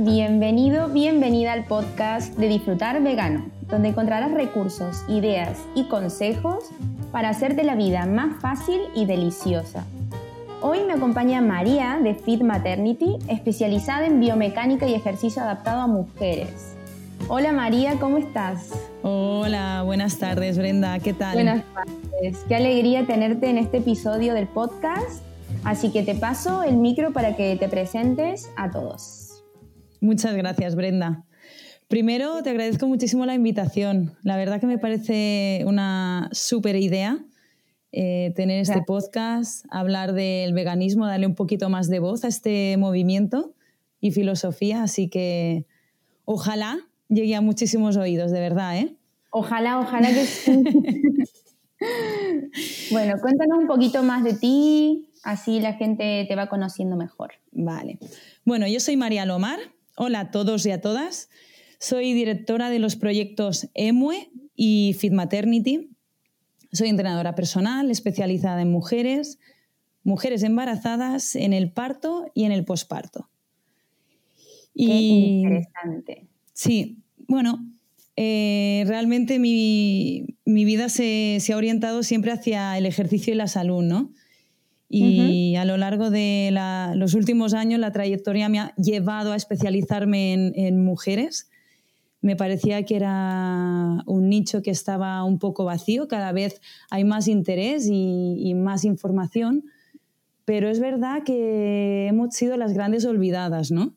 Bienvenido, bienvenida al podcast de Disfrutar Vegano, donde encontrarás recursos, ideas y consejos para hacerte la vida más fácil y deliciosa. Hoy me acompaña María de Fit Maternity, especializada en biomecánica y ejercicio adaptado a mujeres. Hola María, ¿cómo estás? Hola, buenas tardes Brenda, ¿qué tal? Buenas tardes, qué alegría tenerte en este episodio del podcast. Así que te paso el micro para que te presentes a todos. Muchas gracias, Brenda. Primero, te agradezco muchísimo la invitación. La verdad que me parece una súper idea eh, tener este podcast, hablar del veganismo, darle un poquito más de voz a este movimiento y filosofía. Así que ojalá llegue a muchísimos oídos, de verdad, ¿eh? Ojalá, ojalá que sí. bueno, cuéntanos un poquito más de ti, así la gente te va conociendo mejor. Vale. Bueno, yo soy María Lomar, Hola a todos y a todas. Soy directora de los proyectos EMUE y Fit Maternity. Soy entrenadora personal especializada en mujeres, mujeres embarazadas en el parto y en el posparto. Qué interesante. Sí, bueno, eh, realmente mi, vida se, se, ha orientado siempre hacia el ejercicio y la salud, ¿no? Y a lo largo de los últimos años la trayectoria me ha llevado a especializarme en, mujeres. Me parecía que era un nicho que estaba un poco vacío, cada vez hay más interés y, más información, pero es verdad que hemos sido las grandes olvidadas, ¿no?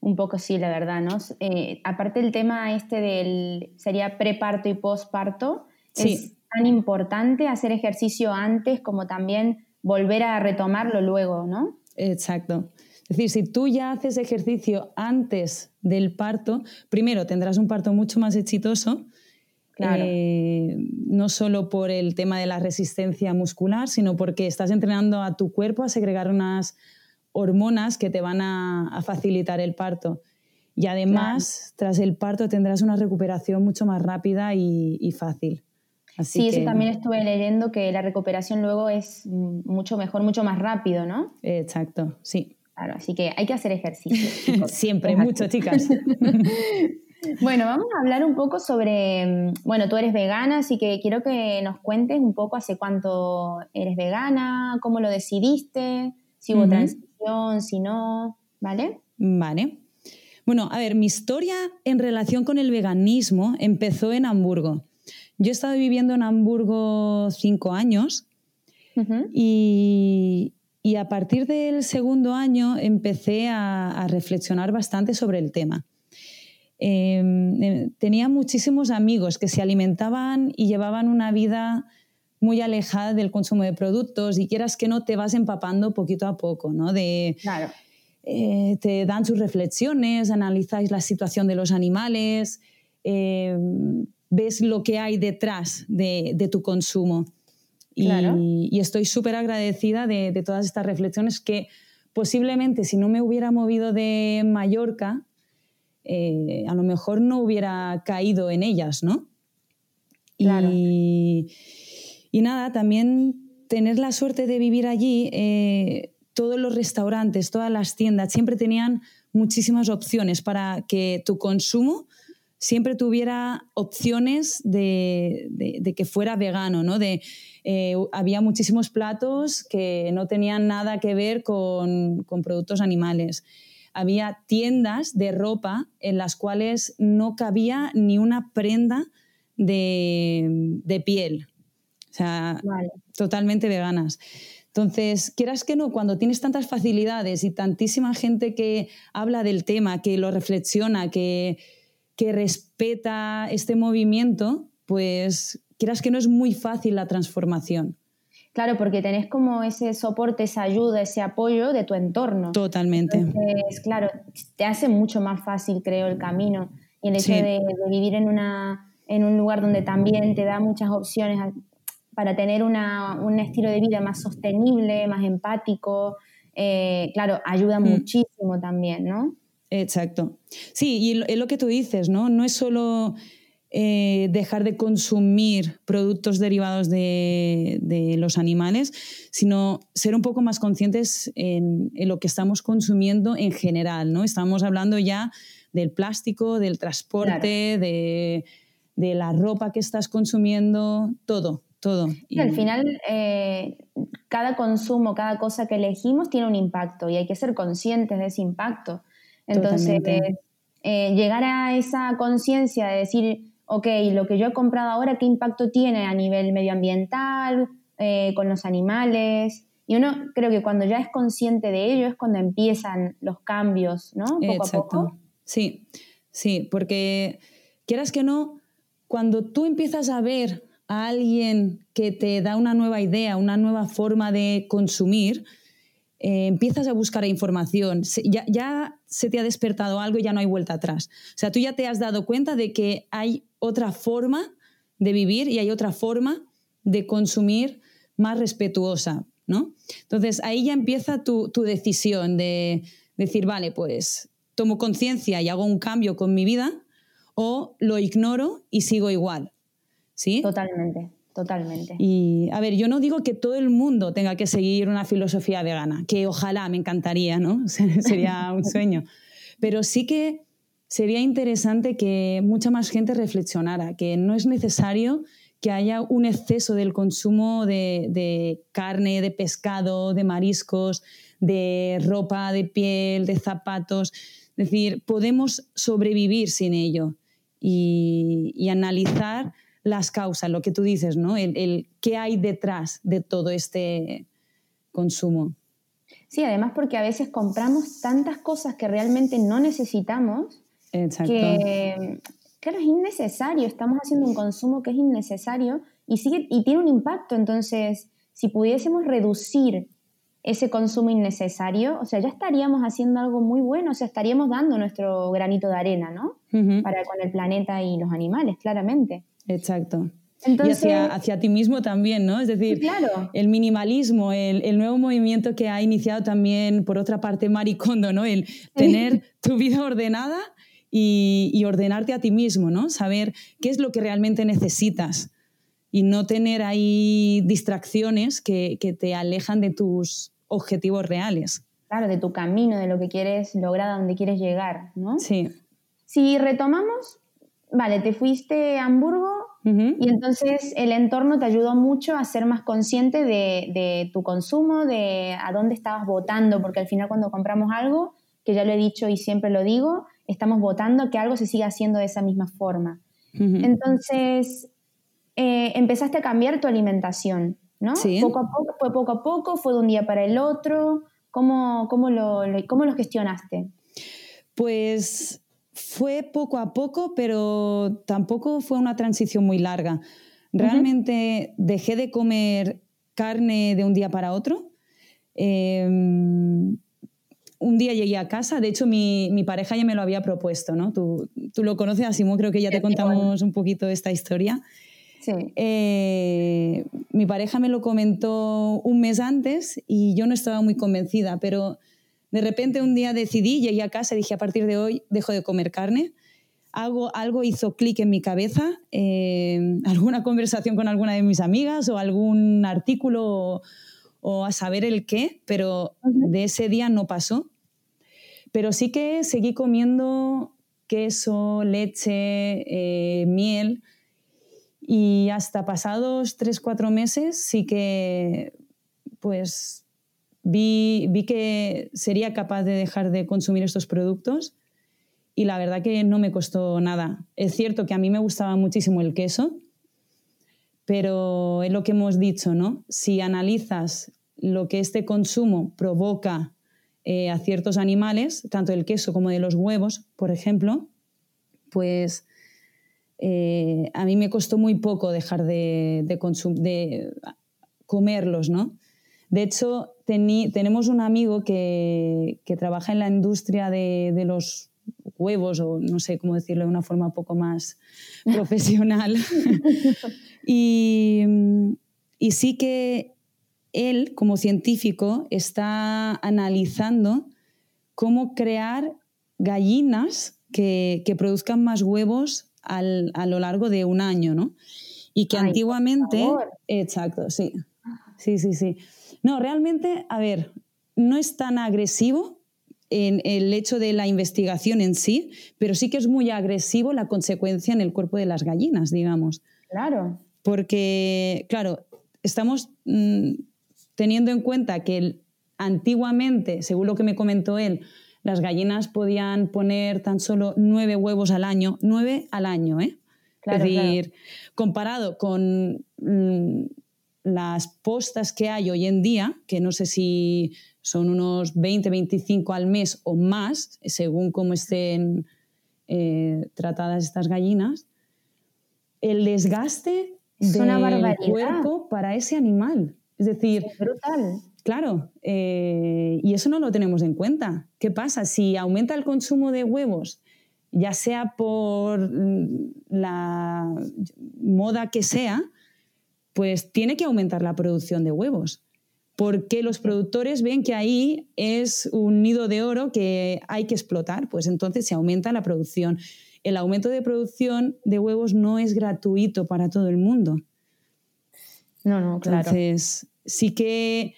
Un poco sí, la verdad, ¿no? Eh, aparte el tema este del, sería preparto y posparto, es tan importante hacer ejercicio antes como también volver a retomarlo luego, ¿no? Exacto. Es decir, si tú ya haces ejercicio antes del parto, primero tendrás un parto mucho más exitoso, claro. Eh, no solo por el tema de la resistencia muscular, sino porque estás entrenando a tu cuerpo a segregar unas hormonas que te van a, facilitar el parto. Y además, tras el parto tendrás una recuperación mucho más rápida y fácil sí, eso también estuve leyendo que la recuperación luego es mucho mejor, mucho más rápido, ¿no? Exacto, sí. Claro, así que hay que hacer ejercicio. Siempre, mucho, chicas. bueno, vamos a hablar un poco sobre, bueno, tú eres vegana, así que quiero que nos cuentes un poco hace cuánto eres vegana, cómo lo decidiste, si hubo transición, si no, ¿vale? Vale. Bueno, a ver, mi historia en relación con el veganismo empezó en Hamburgo. Yo he estado viviendo en Hamburgo cinco años y, a partir del segundo año empecé a, reflexionar bastante sobre el tema. Em, eh, tenía muchísimos amigos que se alimentaban y llevaban una vida muy alejada del consumo de productos y quieras que no te vas empapando poquito a poco, ¿no? De, claro. Eh, te dan sus reflexiones, analizáis la situación de los animales, em, ves lo que hay detrás de, tu consumo. Y, estoy súper agradecida de, todas estas reflexiones que posiblemente si no me hubiera movido de Mallorca, eh, a lo mejor no hubiera caído en ellas, ¿no? Y, nada, también tener la suerte de vivir allí, eh, todos los restaurantes, todas las tiendas, siempre tenían muchísimas opciones para que tu consumo siempre tuviera opciones de, que fuera vegano, ¿no? De, eh, había muchísimos platos que no tenían nada que ver con, productos animales. Había tiendas de ropa en las cuales no cabía ni una prenda de, piel. O sea, totalmente veganas. Entonces, quieras que no, cuando tienes tantas facilidades y tantísima gente que habla del tema, que lo reflexiona, que, que respeta este movimiento, pues quieras que no es muy fácil la transformación. Claro, porque tenés como ese soporte, esa ayuda, ese apoyo de tu entorno. Totalmente. Entonces, claro, te hace mucho más fácil, creo, el camino. Y el hecho de, vivir en, una, en un lugar donde también te da muchas opciones para tener un estilo de vida más sostenible, más empático, eh, claro, ayuda mm. muchísimo también, ¿no? Exacto. Sí, y es lo que tú dices, ¿no? No es solo eh, dejar de consumir productos derivados de, los animales, sino ser un poco más conscientes en, lo que estamos consumiendo en general. ¿no? Estamos hablando ya del plástico, del transporte, de, la ropa que estás consumiendo, todo, todo. Y al final, eh, cada consumo, cada cosa que elegimos tiene un impacto y hay que ser conscientes de ese impacto. Entonces, eh, llegar a esa conciencia de decir, ok, lo que yo he comprado ahora, ¿qué impacto tiene a nivel medioambiental, eh, con los animales? Y uno creo que cuando ya es consciente de ello es cuando empiezan los cambios, ¿no? Poco Exacto. a poco. Sí, sí, porque quieras que no, cuando tú empiezas a ver a alguien que te da una nueva idea, una nueva forma de consumir, eh, empiezas a buscar información, ya, ya, se te ha despertado algo y ya no hay vuelta atrás. O sea, tú ya te has dado cuenta de que hay otra forma de vivir y hay otra forma de consumir más respetuosa, ¿no? Entonces ahí ya empieza tu, tu decisión de decir, vale, pues tomo conciencia y hago un cambio con mi vida o lo ignoro y sigo igual. ¿Sí? Totalmente. Totalmente. Y a ver, yo no digo que todo el mundo tenga que seguir una filosofía vegana, que ojalá me encantaría, ¿no? Sería un sueño. Pero sí que sería interesante que mucha más gente reflexionara, que no es necesario que haya un exceso del consumo de, de carne, de pescado, de mariscos, de ropa, de piel, de zapatos. Es decir, podemos sobrevivir sin ello y, y analizar las causas, lo que tú dices, ¿no? El, qué hay detrás de todo este consumo. Sí, además porque a veces compramos tantas cosas que realmente no necesitamos Exacto. que, claro, es innecesario, estamos haciendo un consumo que es innecesario y, sigue, y tiene un impacto. Entonces, si pudiésemos reducir ese consumo innecesario, o sea, ya estaríamos haciendo algo muy bueno, o sea, estaríamos dando nuestro granito de arena, ¿no? Para con el planeta y los animales, claramente. Exacto. y hacia, hacia, ti mismo también, ¿no? Es decir, el minimalismo, el, el, nuevo movimiento que ha iniciado también, por otra parte, Maricondo, ¿no? El tener tu vida ordenada y, y, ordenarte a ti mismo, ¿no? Saber qué es lo que realmente necesitas y no tener ahí distracciones que, que te alejan de tus objetivos reales. Claro, de tu camino, de lo que quieres lograr, a donde quieres llegar, ¿no? Sí. Si retomamos vale, te fuiste a Hamburgo y entonces el entorno te ayudó mucho a ser más consciente de, tu consumo, de a dónde estabas votando, porque al final cuando compramos algo, que ya lo he dicho y siempre lo digo, estamos votando que algo se siga haciendo de esa misma forma. Entonces, eh, empezaste a cambiar tu alimentación, ¿no? Sí. Poco a poco, fue poco a poco, fue de un día para el otro. ¿Cómo, cómo, lo, cómo lo gestionaste? Pues fue poco a poco, pero tampoco fue una transición muy larga. Realmente dejé de comer carne de un día para otro. Em, un día llegué a casa, de hecho mi, pareja ya me lo había propuesto, ¿no? Tú, lo conoces, Simón, creo que ya te contamos un poquito esta historia. Sí. Eh, mi pareja me lo comentó un mes antes y yo no estaba muy convencida, pero de repente un día decidí, llegué a casa y dije, a partir de hoy dejo de comer carne. Algo, algo hizo clic en mi cabeza, eh, alguna conversación con alguna de mis amigas o algún artículo o, a saber el qué, pero de ese día no pasó. Pero sí que seguí comiendo queso, leche, eh, miel y hasta pasados tres, cuatro meses sí que pues vi, que sería capaz de dejar de consumir estos productos y la verdad que no me costó nada. Es cierto que a mí me gustaba muchísimo el queso, pero es lo que hemos dicho, ¿no? Si analizas lo que este consumo provoca eh, a ciertos animales, tanto el queso como de los huevos, por ejemplo, pues eh, a mí me costó muy poco dejar de, de, de comerlos, ¿no? De hecho, tenemos un amigo que, trabaja en la industria de, los huevos, o no sé cómo decirlo de una forma un poco más profesional. y, sí que él, como científico, está analizando cómo crear gallinas que, produzcan más huevos a lo largo de un año, ¿no? Y que antiguamente... Exacto, sí. Sí, sí, sí. No, realmente, a ver, no es tan agresivo en el hecho de la investigación en sí, pero sí que es muy agresivo la consecuencia en el cuerpo de las gallinas, digamos. Claro. Porque, claro, estamos mm, teniendo en cuenta que antiguamente, según lo que me comentó él, las gallinas podían poner tan solo nueve huevos al año, nueve al año, ¿eh? es decir, comparado con mm, las postas que hay hoy en día, que no sé si son unos 20, 25 al mes o más, según cómo estén eh, tratadas estas gallinas, el desgaste del cuerpo para ese animal. Es decir, brutal. Claro, eh, y eso no lo tenemos en cuenta. ¿Qué pasa? Si aumenta el consumo de huevos, ya sea por mm, la moda que sea, pues tiene que aumentar la producción de huevos. Porque los productores ven que ahí es un nido de oro que hay que explotar, pues entonces se aumenta la producción. El aumento de producción de huevos no es gratuito para todo el mundo. No, no, claro. Entonces, sí que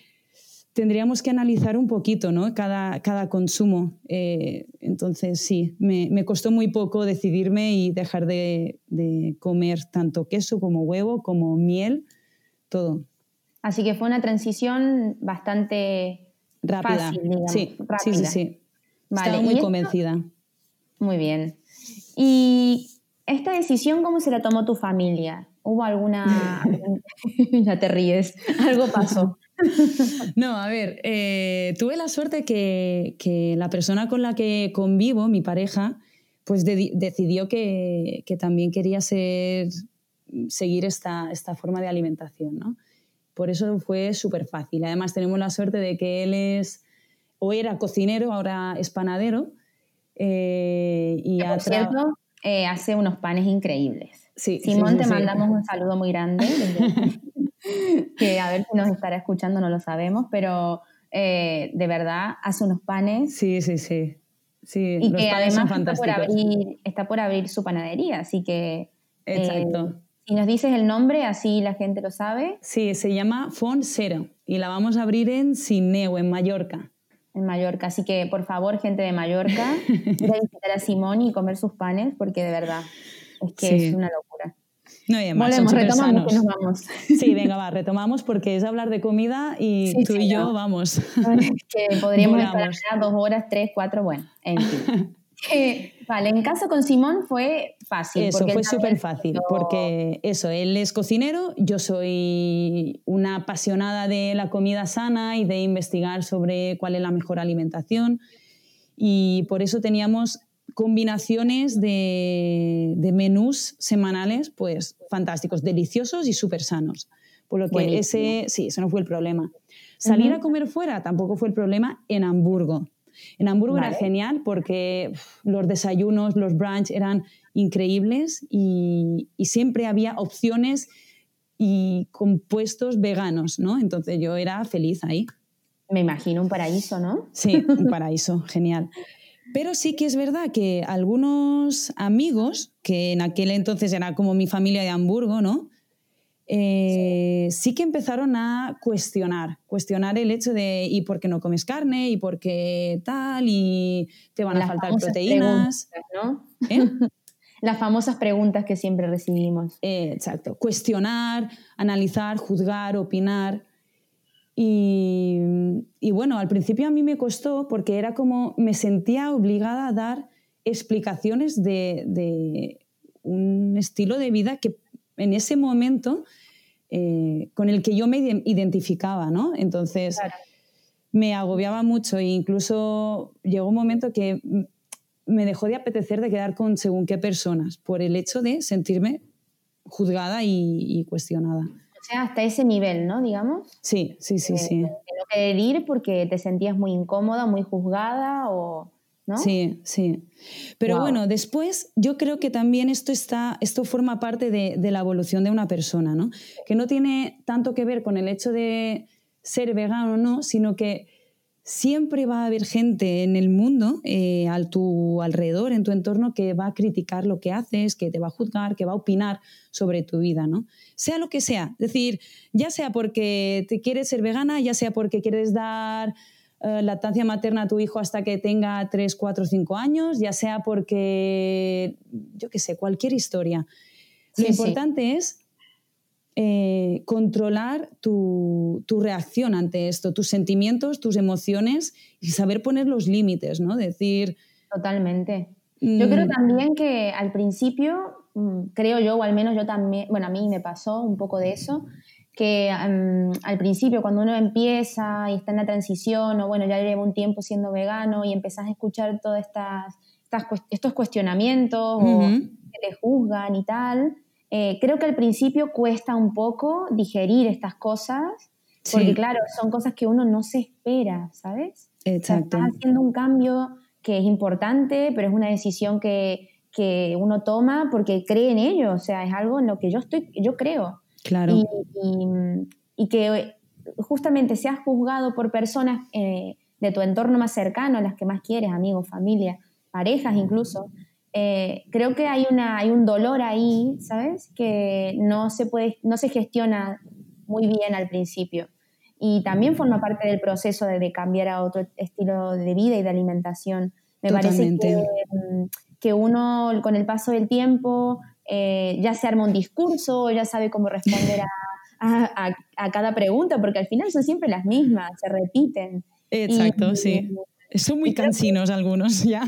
tendríamos que analizar un poquito ¿no? cada, cada consumo. Eh, entonces, sí, me, me, costó muy poco decidirme y dejar de, de, comer tanto queso como huevo, como miel, todo. Así que fue una transición bastante rápida. Fácil, digamos, sí, sí, sí, sí. Estaba muy convencida. Muy bien. ¿Y esta decisión cómo se la tomó tu familia? ¿Hubo alguna... ya te ríes, algo pasó. No, a ver, eh, tuve la suerte que, la persona con la que convivo, mi pareja, pues decidió que, también quería ser, seguir esta, esta forma de alimentación, ¿no? Por eso fue súper fácil. Además tenemos la suerte de que él es, o era cocinero, ahora es panadero. Eh, y por cierto, eh, hace unos panes increíbles. Simón, te mandamos un saludo muy grande. que a ver si nos estará escuchando, no lo sabemos, pero eh, de verdad hace unos panes. Sí, sí, sí. sí y que además está por, abrir, está por, abrir, su panadería, así que... Exacto. Eh, si nos dices el nombre, así la gente lo sabe. Sí, se llama Font Zero y la vamos a abrir en Sineu, en Mallorca. En Mallorca, así que por favor, gente de Mallorca, ir a visitar a Simón y comer sus panes, porque de verdad es que es una locura. No, y Volvemos, retomamos nos vamos. Sí, venga, va, retomamos porque es hablar de comida y tú y yo vamos. Que podríamos estar dos horas, tres, cuatro, bueno, en fin. Eh, vale, en caso con Simón fue fácil. Eso fue súper fácil, porque eso, él es cocinero, yo soy una apasionada de la comida sana y de investigar sobre cuál es la mejor alimentación. Y por eso teníamos combinaciones de, menús semanales, pues fantásticos, deliciosos y súper sanos. Por lo que ese, sí, eso no fue el problema. Salir a comer fuera tampoco fue el problema en Hamburgo. En Hamburgo era genial porque los desayunos, los brunch eran increíbles y, y, siempre había opciones y compuestos veganos, ¿no? Entonces yo era feliz ahí. Me imagino un paraíso, ¿no? Sí, un paraíso, genial. Pero sí que es verdad que algunos amigos, que en aquel entonces era como mi familia de Hamburgo, ¿no? Eh, sí. que empezaron a cuestionar, cuestionar el hecho de ¿y por qué no comes carne? ¿y por qué tal? ¿y te van a faltar proteínas? ¿no? ¿Eh? Las famosas preguntas que siempre recibimos. Eh, exacto, cuestionar, analizar, juzgar, opinar. Y, bueno, al principio a mí me costó porque era como me sentía obligada a dar explicaciones de, un estilo de vida que en ese momento eh, con el que yo me identificaba, ¿no? Entonces me agobiaba mucho e incluso llegó un momento que me dejó de apetecer de quedar con según qué personas por el hecho de sentirme juzgada y cuestionada sea, hasta ese nivel, ¿no? Digamos. Sí, sí, sí, sí. De no querer ir porque te sentías muy incómoda, muy juzgada o... ¿No? Sí, sí. Pero bueno, después yo creo que también esto, está, esto forma parte de, de, la evolución de una persona, ¿no? Que no tiene tanto que ver con el hecho de ser vegano o no, sino que siempre va a haber gente en el mundo, eh, a tu alrededor, en tu entorno, que va a criticar lo que haces, que te va a juzgar, que va a opinar sobre tu vida, ¿no? Sea lo que sea. Es decir, ya sea porque te quieres ser vegana, ya sea porque quieres dar eh, lactancia materna a tu hijo hasta que tenga 3, 4, 5 años, ya sea porque, yo qué sé, cualquier historia. lo importante es eh, controlar tu, reacción ante esto, tus sentimientos, tus emociones y saber poner los límites, ¿no? Decir... Totalmente. Yo creo mm. también que al principio, mm, creo yo, o al menos yo también, bueno, a mí me pasó un poco de eso, que mm, al principio cuando uno empieza y está en la transición, o bueno, ya lleva un tiempo siendo vegano y empezás a escuchar todos estas, estos cuestionamientos o que te juzgan y tal, eh, creo que al principio cuesta un poco digerir estas cosas, porque claro, son cosas que uno no se espera, ¿sabes? Exacto. estás haciendo un cambio que es importante, pero es una decisión que, que, uno toma porque cree en ello, o sea, es algo en lo que yo, estoy, yo creo. Claro. Y, y, que justamente seas juzgado por personas eh, de tu entorno más cercano, las que más quieres, amigos, familia, parejas incluso, eh, creo que hay, una, hay un dolor ahí, ¿sabes? Que no se, puede, no se gestiona muy bien al principio. Y también forma parte del proceso de, cambiar a otro estilo de vida y de alimentación. Me parece mm, que, uno con el paso del tiempo eh, ya se arma un discurso, ya sabe cómo responder a, cada pregunta, porque al final son siempre las mismas, se repiten. Exacto, sí. Son muy cansinos algunos ya.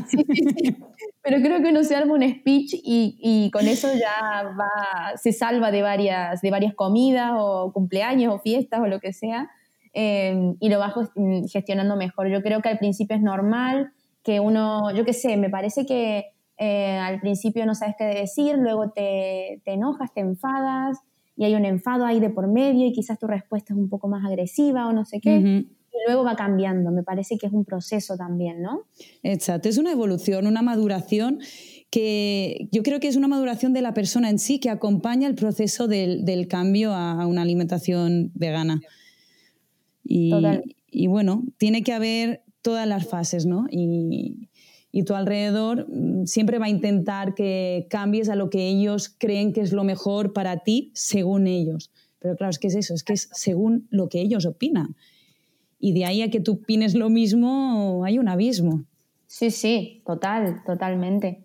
Pero creo que uno se arma un speech y, y, con eso ya va, se salva de varias, de varias comidas o cumpleaños o fiestas o lo que sea em, y lo va mm, gestionando mejor. Yo creo que al principio es normal que uno, yo qué sé, me parece que eh, al principio no sabes qué decir, luego te, te enojas, te enfadas y hay un enfado ahí de por medio y quizás tu respuesta es un poco más agresiva o no sé qué y luego va cambiando. Me parece que es un proceso también, ¿no? Exacto, es una evolución, una maduración que yo creo que es una maduración de la persona en sí que acompaña el proceso del, cambio a una alimentación vegana. Y, y, bueno, tiene que haber todas las fases, ¿no? Y, y tu alrededor mm, siempre va a intentar que cambies a lo que ellos creen que es lo mejor para ti según ellos. Pero claro, es que es eso, es que es según lo que ellos opinan y de ahí a que tú opines lo mismo hay un abismo. Sí, sí, total, totalmente.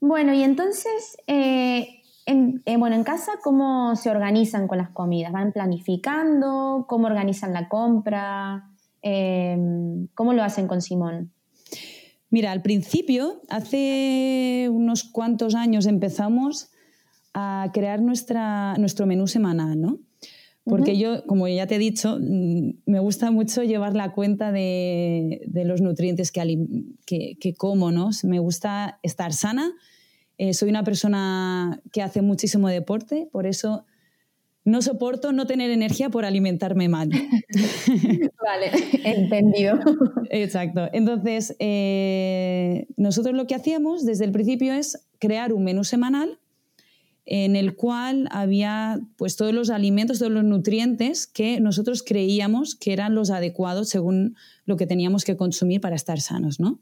Bueno, y entonces, eh, en, eh, bueno, en casa, ¿cómo se organizan con las comidas? ¿Van planificando? ¿Cómo organizan la compra? Em, ¿Cómo lo hacen con Simón? Mira, al principio, hace unos cuantos años empezamos a crear nuestra, nuestro menú semanal, ¿no? Porque yo, como ya te he dicho, mm, me gusta mucho llevar la cuenta de, los nutrientes que, que, como, ¿no? Me gusta estar sana. Eh, soy una persona que hace muchísimo deporte, por eso no soporto no tener energía por alimentarme mal. vale, entendido. Exacto. Entonces, eh, nosotros lo que hacíamos desde el principio es crear un menú semanal en el cual había pues todos los alimentos, todos los nutrientes que nosotros creíamos que eran los adecuados según lo que teníamos que consumir para estar sanos, ¿no?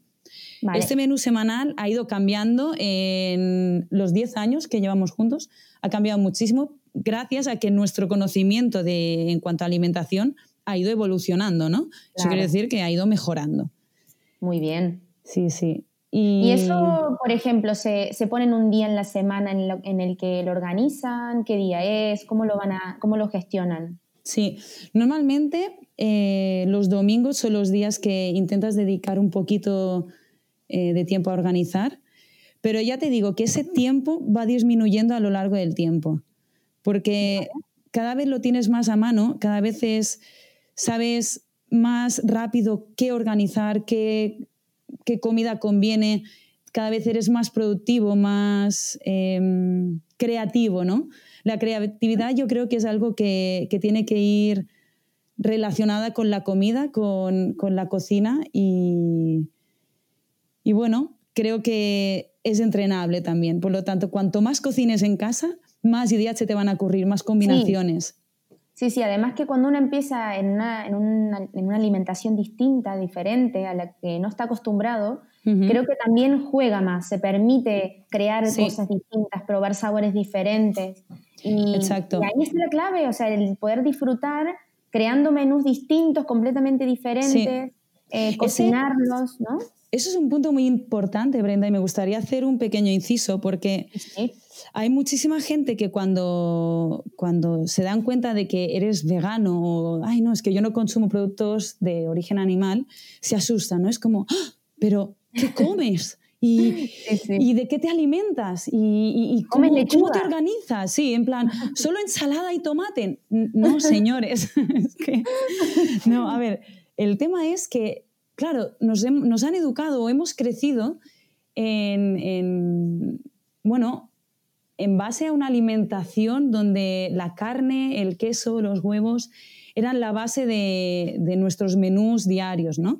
Este menú semanal ha ido cambiando en los 10 años que llevamos juntos, ha cambiado muchísimo gracias a que nuestro conocimiento de, en cuanto a alimentación ha ido evolucionando, ¿no? Eso quiere decir que ha ido mejorando. Muy bien. Sí, sí. Y, eso, por ejemplo, se, se ponen un día en la semana en, el que lo organizan, qué día es, cómo lo, van a, cómo lo gestionan. Sí, normalmente eh, los domingos son los días que intentas dedicar un poquito eh, de tiempo a organizar, pero ya te digo que ese tiempo va disminuyendo a lo largo del tiempo, porque cada vez lo tienes más a mano, cada vez sabes más rápido qué organizar, qué qué comida conviene, cada vez eres más productivo, más em, creativo, ¿no? La creatividad yo creo que es algo que, tiene que ir relacionada con la comida, con, la cocina y, y, bueno, creo que es entrenable también. Por lo tanto, cuanto más cocines en casa, más ideas se te van a ocurrir, más combinaciones. Sí, sí, además que cuando uno empieza en una, en una, en una alimentación distinta, diferente, a la que no está acostumbrado, creo que también juega más, se permite crear cosas distintas, probar sabores diferentes. Y, Exacto. y ahí está la clave, o sea, el poder disfrutar creando menús distintos, completamente diferentes, eh, cocinarlos, ¿no? Eso es un punto muy importante, Brenda, y me gustaría hacer un pequeño inciso porque hay muchísima gente que cuando, cuando se dan cuenta de que eres vegano o, ay, no, es que yo no consumo productos de origen animal, se asustan, ¿no? Es como, ¡Ah! pero ¿qué comes? ¿Y, ¿Y, de qué te alimentas? ¿Y, cómo, cómo, te organizas? Sí, en plan, ¿solo ensalada y tomate? No, señores. es que, no, a ver, el tema es que claro, nos, han educado o hemos crecido en, bueno, en base a una alimentación donde la carne, el queso, los huevos eran la base de, nuestros menús diarios, ¿no?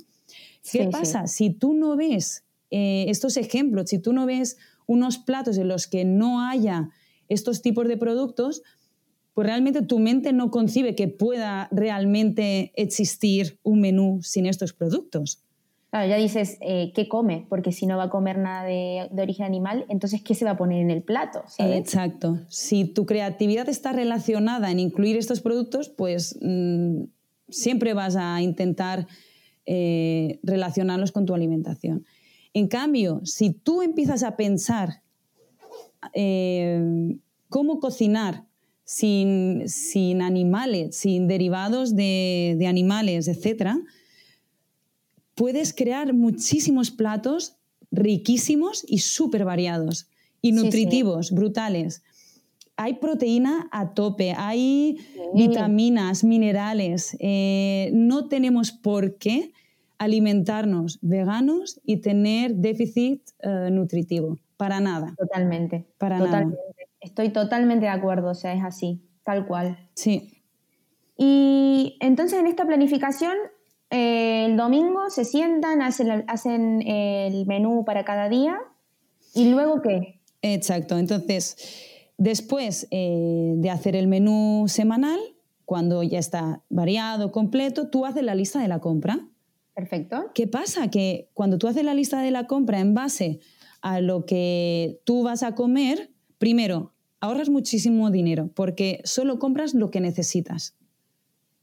¿Qué pasa? Si tú no ves eh, estos ejemplos, si tú no ves unos platos en los que no haya estos tipos de productos, pues realmente tu mente no concibe que pueda realmente existir un menú sin estos productos. Claro, ya dices, eh, ¿qué come? Porque si no va a comer nada de, origen animal, entonces ¿qué se va a poner en el plato? Exacto. Si tu creatividad está relacionada en incluir estos productos, pues mm, siempre vas a intentar eh, relacionarlos con tu alimentación. En cambio, si tú empiezas a pensar eh, cómo cocinar sin, animales, sin derivados de, animales, etc., puedes crear muchísimos platos riquísimos y súper variados y nutritivos, brutales. Hay proteína a tope, hay vitaminas, minerales. Eh, no tenemos por qué alimentarnos veganos y tener déficit eh, nutritivo. Para nada. Totalmente. Para Totalmente. Estoy totalmente de acuerdo, o sea, es así, tal cual. Sí. Y entonces en esta planificación, eh, el domingo se sientan, hacen, hacen el menú para cada día y luego qué? Exacto, entonces después eh, de hacer el menú semanal, cuando ya está variado, completo, tú haces la lista de la compra. Perfecto. ¿Qué pasa? Que cuando tú haces la lista de la compra en base a lo que tú vas a comer, Primero, ahorras muchísimo dinero porque solo compras lo que necesitas.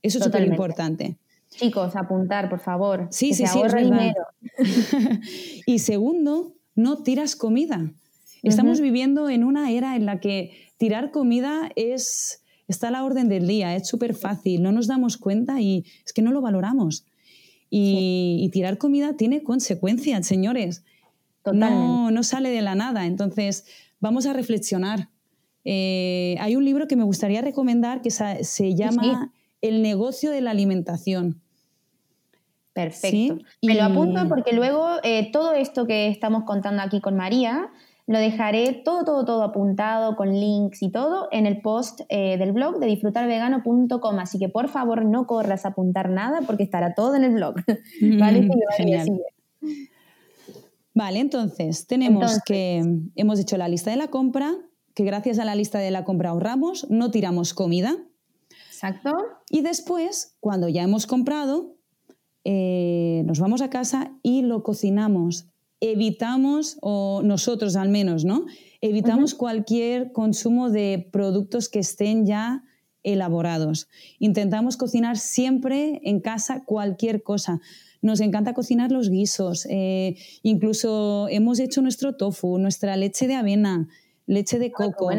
Eso es súper importante. Chicos, apuntar, por favor. Sí, sí, sí, es dinero. y segundo, no tiras comida. Estamos viviendo en una era en la que tirar comida es está a la orden del día, es súper fácil, no nos damos cuenta y es que no lo valoramos. Y, tirar comida tiene consecuencias, señores. No, no sale de la nada. Entonces, vamos a reflexionar. Eh, hay un libro que me gustaría recomendar que se llama El negocio de la alimentación. Perfecto. Me lo apunto porque luego eh, todo esto que estamos contando aquí con María lo dejaré todo, todo, todo apuntado con links y todo en el post eh, del blog de disfrutarvegano.com. Así que por favor no corras a apuntar nada porque estará todo en el blog. ¿Vale? Genial. Vale, entonces tenemos que hemos hecho la lista de la compra, que gracias a la lista de la compra ahorramos, no tiramos comida. Exacto. Y después, cuando ya hemos comprado, eh, nos vamos a casa y lo cocinamos. Evitamos, o nosotros al menos, ¿no? Evitamos cualquier consumo de productos que estén ya elaborados. Intentamos cocinar siempre en casa cualquier cosa. Nos encanta cocinar los guisos, eh, incluso hemos hecho nuestro tofu, nuestra leche de avena, leche de coco,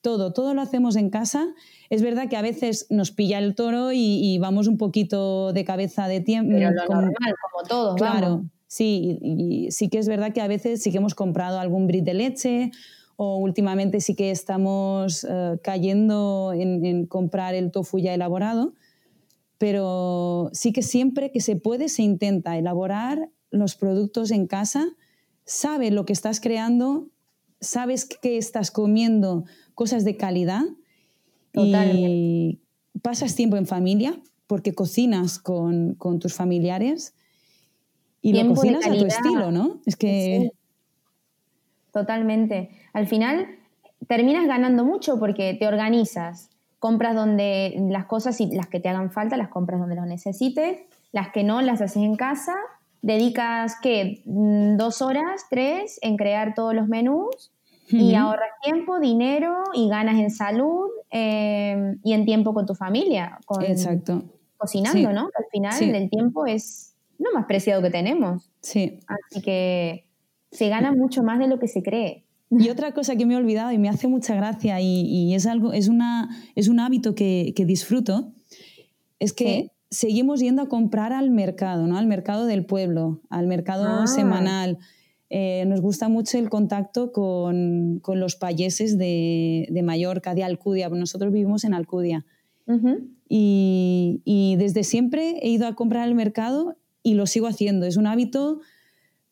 todo, todo lo hacemos en casa. Es verdad que a veces nos pilla el toro y, vamos un poquito de cabeza de tiempo. Pero lo como, normal, como todos, Claro, sí, y, sí que es verdad que a veces sí que hemos comprado algún brit de leche o últimamente sí que estamos eh, cayendo en, comprar el tofu ya elaborado pero sí que siempre que se puede se intenta elaborar los productos en casa, sabes lo que estás creando, sabes que estás comiendo cosas de calidad y pasas tiempo en familia porque cocinas con, tus familiares y lo cocinas a tu estilo, ¿no? Es que... Totalmente. Al final terminas ganando mucho porque te organizas, compras donde las cosas y las que te hagan falta, las compras donde las necesites, las que no, las haces en casa, dedicas, ¿qué? Mm, dos horas, tres, en crear todos los menús y ahorras tiempo, dinero y ganas en salud eh, y en tiempo con tu familia. Con, Exacto. Cocinando, ¿no? Al final el tiempo es lo más preciado que tenemos. Sí. Así que se gana mucho más de lo que se cree. Y otra cosa que me he olvidado y me hace mucha gracia y, es, algo, es, una, es un hábito que, disfruto, es que seguimos yendo a comprar al mercado, ¿no? al mercado del pueblo, al mercado ah. semanal. Eh, nos gusta mucho el contacto con, los payeses de, Mallorca, de Alcudia. Nosotros vivimos en Alcudia. y, y, desde siempre he ido a comprar al mercado y lo sigo haciendo. Es un hábito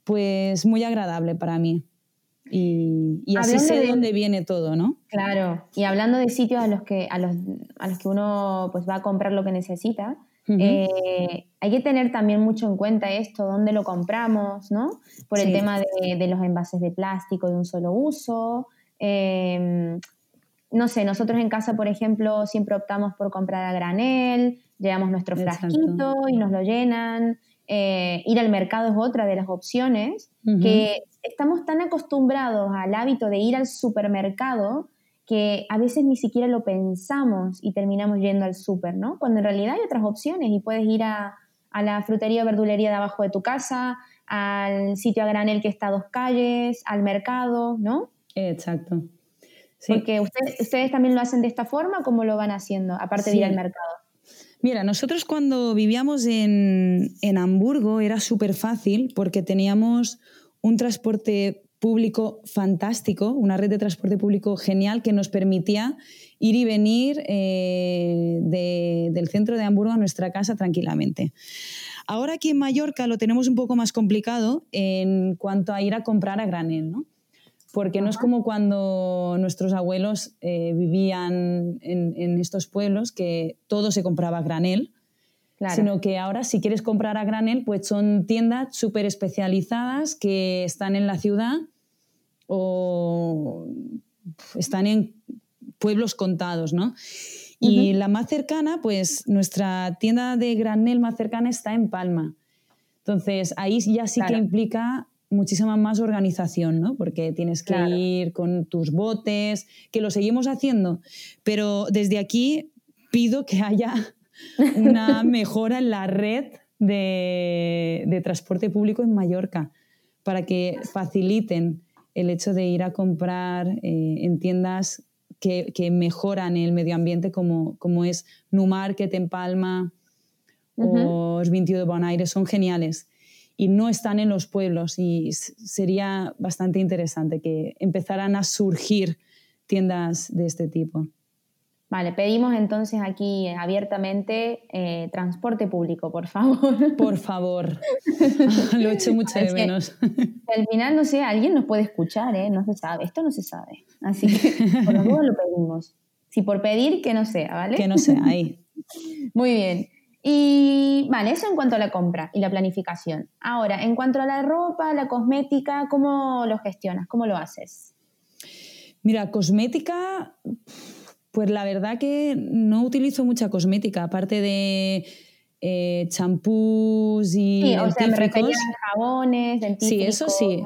pues muy agradable para mí. Y, así sé de dónde viene todo, ¿no? Claro, y hablando de sitios a los que, a los, a los que uno pues, va a comprar lo que necesita, eh, hay que tener también mucho en cuenta esto, dónde lo compramos, ¿no? Por el tema de, los envases de plástico de un solo uso. Em, no sé, nosotros en casa, por ejemplo, siempre optamos por comprar a granel, llevamos nuestro frasquito y nos lo llenan. Eh, ir al mercado es otra de las opciones, que estamos tan acostumbrados al hábito de ir al supermercado que a veces ni siquiera lo pensamos y terminamos yendo al súper, ¿no? Cuando en realidad hay otras opciones y puedes ir a, la frutería o verdulería de abajo de tu casa, al sitio a granel que está a dos calles, al mercado, ¿no? Exacto. Porque ustedes también lo hacen de esta forma, ¿cómo lo van haciendo, aparte de ir al mercado? Mira, nosotros cuando vivíamos en, Hamburgo era súper fácil porque teníamos un transporte público fantástico, una red de transporte público genial que nos permitía ir y venir eh, del centro de Hamburgo a nuestra casa tranquilamente. Ahora aquí en Mallorca lo tenemos un poco más complicado en cuanto a ir a comprar a granel, ¿no? porque no es como cuando nuestros abuelos eh, vivían en, estos pueblos que todo se compraba a granel, sino que ahora si quieres comprar a granel, pues son tiendas súper especializadas que están en la ciudad o están en pueblos contados, ¿no? Y la más cercana, pues nuestra tienda de granel más cercana está en Palma. Entonces, ahí ya sí que implica muchísima más organización, ¿no? Porque tienes que ir con tus botes, que lo seguimos haciendo, pero desde aquí pido que haya una mejora en la red de, transporte público en Mallorca para que faciliten el hecho de ir a comprar eh, en tiendas que, mejoran el medio ambiente como, como es Numarket en Palma o Os 21 de Bonaire, son geniales y no están en los pueblos y sería bastante interesante que empezaran a surgir tiendas de este tipo. Vale, pedimos entonces aquí abiertamente eh, transporte público, por favor. Por favor. Lo echo mucho de menos. Al final, no sé, alguien nos puede escuchar, ¿eh? No se sabe, esto no se sabe. Así que por lo menos lo pedimos. Si por pedir, que no sea, ¿vale? Que no sea, ahí. Muy bien. Y vale, eso en cuanto a la compra y la planificación. Ahora, en cuanto a la ropa, la cosmética, ¿cómo lo gestionas? ¿Cómo lo haces? Mira, cosmética, pues la verdad que no utilizo mucha cosmética, aparte de eh, champús y. Sí, o sea, me refería a jabones. Sí, eso sí.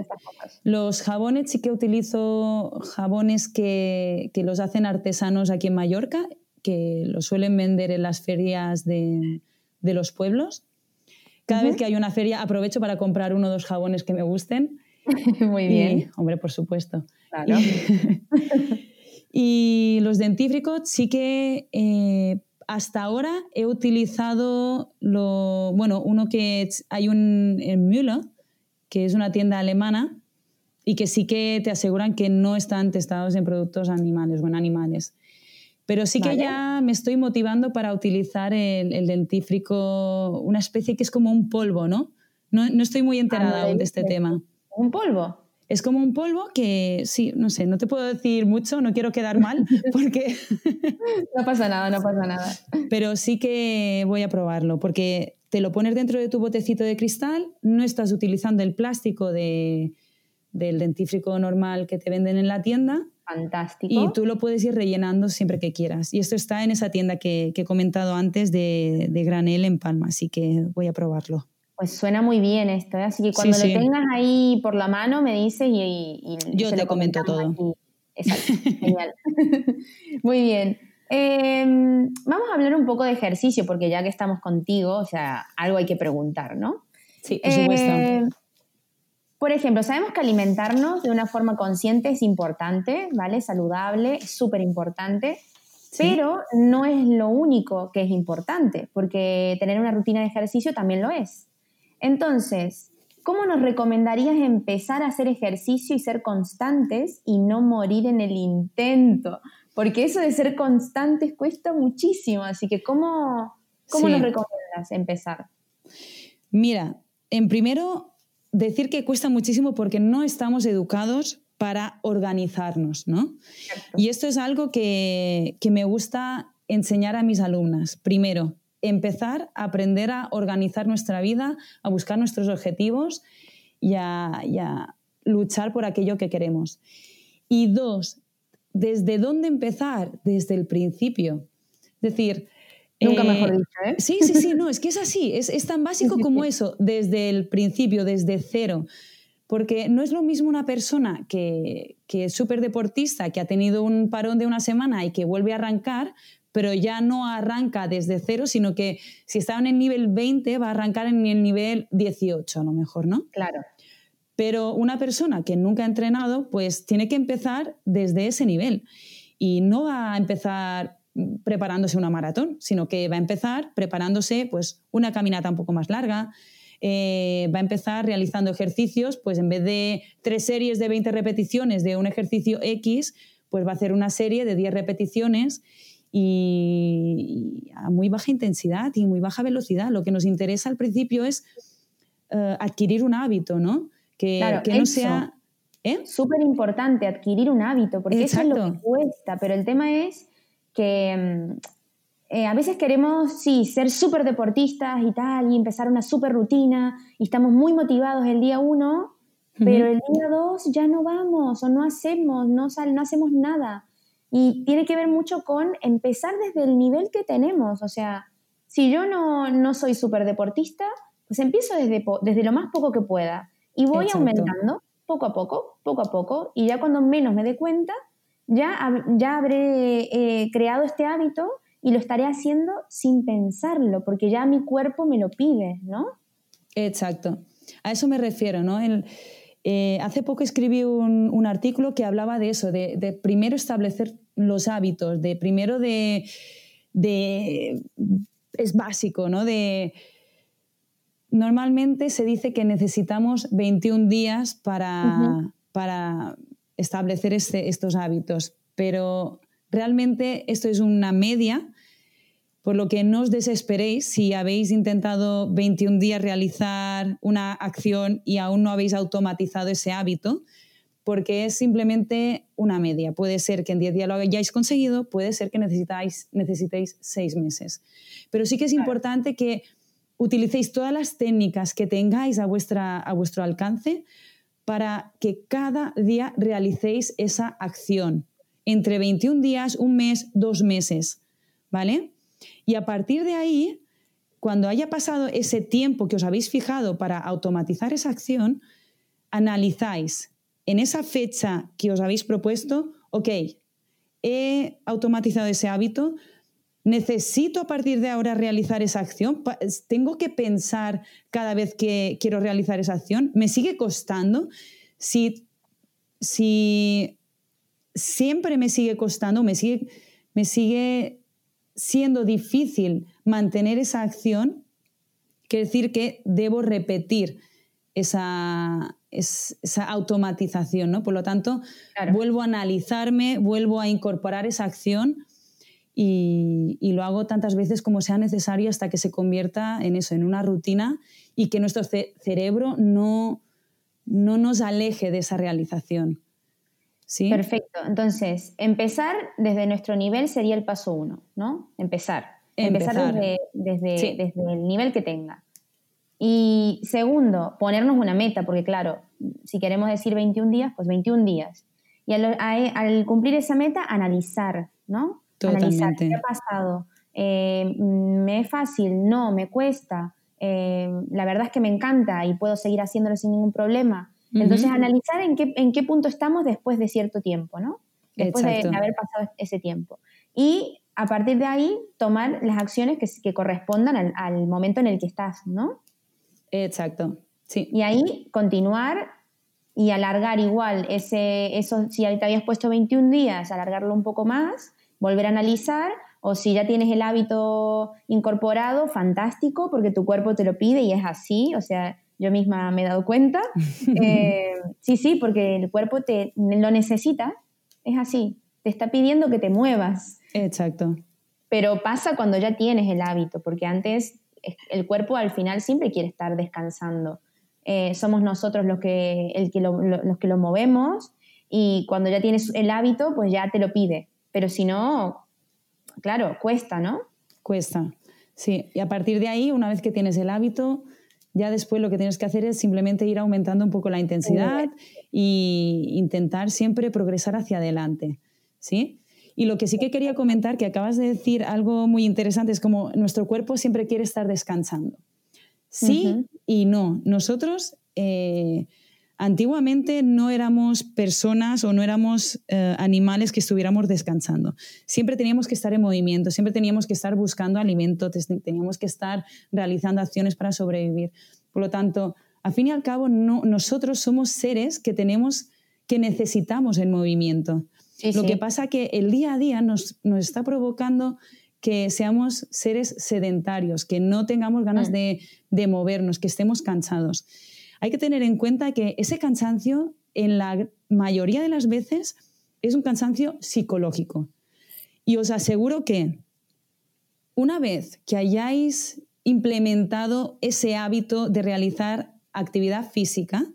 Los jabones sí que utilizo jabones que, que los hacen artesanos aquí en Mallorca que lo suelen vender en las ferias de, los pueblos. Cada vez que hay una feria aprovecho para comprar uno o dos jabones que me gusten. Muy bien. hombre, por supuesto. Claro. Y, los dentífricos sí que eh, hasta ahora he utilizado lo, bueno, uno que hay un en Müller, que es una tienda alemana, y que sí que te aseguran que no están testados en productos animales o en animales. Pero sí que ya me estoy motivando para utilizar el, dentífrico, una especie que es como un polvo, ¿no? No, no estoy muy enterada aún de este tema. ¿Un polvo? Es como un polvo que, sí, no sé, no te puedo decir mucho, no quiero quedar mal, porque... no pasa nada, no pasa nada. Pero sí que voy a probarlo, porque te lo pones dentro de tu botecito de cristal, no estás utilizando el plástico de, del dentífrico normal que te venden en la tienda. Fantástico. Y tú lo puedes ir rellenando siempre que quieras. Y esto está en esa tienda que, he comentado antes de, de, Granel en Palma, así que voy a probarlo. Pues suena muy bien esto, ¿eh? así que cuando lo tengas ahí por la mano me dices y, yo te comento todo. Exacto, genial. muy bien. Em, vamos a hablar un poco de ejercicio, porque ya que estamos contigo, o sea, algo hay que preguntar, ¿no? Sí, por supuesto. Em, por ejemplo, sabemos que alimentarnos de una forma consciente es importante, ¿vale? Saludable, súper importante, pero no es lo único que es importante, porque tener una rutina de ejercicio también lo es. Entonces, ¿cómo nos recomendarías empezar a hacer ejercicio y ser constantes y no morir en el intento? Porque eso de ser constantes cuesta muchísimo, así que ¿cómo, cómo nos recomiendas empezar? Mira, en primero, decir que cuesta muchísimo porque no estamos educados para organizarnos, ¿no? Y esto es algo que, me gusta enseñar a mis alumnas. Primero, empezar a aprender a organizar nuestra vida, a buscar nuestros objetivos y a, y a luchar por aquello que queremos. Y dos, ¿desde dónde empezar? Desde el principio. Es decir, Nunca mejor eh, dicho, ¿eh? Sí, sí, sí, no, es que es así, es, tan básico como eso, desde el principio, desde cero. Porque no es lo mismo una persona que, que es súper deportista, que ha tenido un parón de una semana y que vuelve a arrancar, pero ya no arranca desde cero, sino que si estaba en el nivel 20 va a arrancar en el nivel 18 a lo mejor, ¿no? Claro. Pero una persona que nunca ha entrenado, pues tiene que empezar desde ese nivel. Y no va a empezar preparándose una maratón, sino que va a empezar preparándose pues, una caminata un poco más larga, eh, va a empezar realizando ejercicios, pues en vez de tres series de 20 repeticiones de un ejercicio X, pues va a hacer una serie de 10 repeticiones y, a muy baja intensidad y muy baja velocidad. Lo que nos interesa al principio es eh, adquirir un hábito, ¿no? Que, no sea... ¿eh? Súper importante adquirir un hábito, porque eso es lo que cuesta, pero el tema es que mm, eh, a veces queremos, sí, ser súper deportistas y tal, y empezar una súper rutina, y estamos muy motivados el día uno, pero el día dos ya no vamos o no hacemos, no, no hacemos nada. Y tiene que ver mucho con empezar desde el nivel que tenemos. O sea, si yo no, no soy súper deportista, pues empiezo desde, desde lo más poco que pueda y voy aumentando poco a poco, poco a poco, y ya cuando menos me dé cuenta, ya, ya habré eh, creado este hábito y lo estaré haciendo sin pensarlo, porque ya mi cuerpo me lo pide, ¿no? Exacto. A eso me refiero, ¿no? Eh, hace poco escribí un, artículo que hablaba de eso, de, primero establecer los hábitos, de primero de, es básico, ¿no? De, normalmente se dice que necesitamos 21 días para, para establecer este, estos hábitos, pero realmente esto es una media, por lo que no os desesperéis si habéis intentado 21 días realizar una acción y aún no habéis automatizado ese hábito, porque es simplemente una media. Puede ser que en 10 días lo hayáis conseguido, puede ser que necesitáis, necesitéis 6 meses. Pero sí que es importante que utilicéis todas las técnicas que tengáis a, vuestra, a vuestro alcance para que cada día realicéis esa acción. Entre 21 días, un mes, dos meses. ¿Vale? Y a partir de ahí, cuando haya pasado ese tiempo que os habéis fijado para automatizar esa acción, analizáis en esa fecha que os habéis propuesto, ok, he automatizado ese hábito, necesito a partir de ahora realizar esa acción, tengo que pensar cada vez que quiero realizar esa acción, me sigue costando, si, si siempre me sigue costando, me sigue, me sigue siendo difícil mantener esa acción, quiere decir que debo repetir esa, esa automatización, ¿no? Por lo tanto, vuelvo a analizarme, vuelvo a incorporar esa acción y, lo hago tantas veces como sea necesario hasta que se convierta en eso, en una rutina y que nuestro cerebro no, no nos aleje de esa realización. ¿Sí? Perfecto. Entonces, empezar desde nuestro nivel sería el paso uno, ¿no? Empezar. Empezar, desde, desde, el nivel que tenga. Y segundo, ponernos una meta, porque claro, si queremos decir 21 días, pues 21 días. Y al, cumplir esa meta, analizar, ¿no? Analizar qué ha pasado. Eh, ¿Me es fácil? No, me cuesta. Eh, la verdad es que me encanta y puedo seguir haciéndolo sin ningún problema. Entonces, analizar en qué, en qué punto estamos después de cierto tiempo, ¿no? Después de, haber pasado ese tiempo. Y a partir de ahí, tomar las acciones que, que correspondan al, al, momento en el que estás, ¿no? Exacto, sí. Y ahí continuar y alargar igual ese, eso, si te habías puesto 21 días, alargarlo un poco más, volver a analizar o si ya tienes el hábito incorporado, fantástico, porque tu cuerpo te lo pide y es así, o sea, yo misma me he dado cuenta. Eh, sí, sí, porque el cuerpo te lo necesita, es así, te está pidiendo que te muevas. Exacto. Pero pasa cuando ya tienes el hábito, porque antes el cuerpo al final siempre quiere estar descansando. Eh, somos nosotros los que, el que los que lo movemos y cuando ya tienes el hábito, pues ya te lo pide. Pero si no, claro, cuesta, ¿no? Cuesta, sí. Y a partir de ahí, una vez que tienes el hábito, ya después lo que tienes que hacer es simplemente ir aumentando un poco la intensidad e intentar siempre progresar hacia adelante, ¿sí? Y lo que sí que quería comentar, que acabas de decir algo muy interesante, es como nuestro cuerpo siempre quiere estar descansando. Sí y no. Nosotros eh, Antiguamente no éramos personas o no éramos eh, animales que estuviéramos descansando. Siempre teníamos que estar en movimiento, siempre teníamos que estar buscando alimento, teníamos que estar realizando acciones para sobrevivir. Por lo tanto, a fin y al cabo, nosotros somos seres que tenemos, que necesitamos el movimiento. Lo que pasa que el día a día nos, está provocando que seamos seres sedentarios, que no tengamos ganas mm. de, de movernos, que estemos cansados hay que tener en cuenta que ese cansancio, en la mayoría de las veces, es un cansancio psicológico. Y os aseguro que una vez que hayáis implementado ese hábito de realizar actividad física,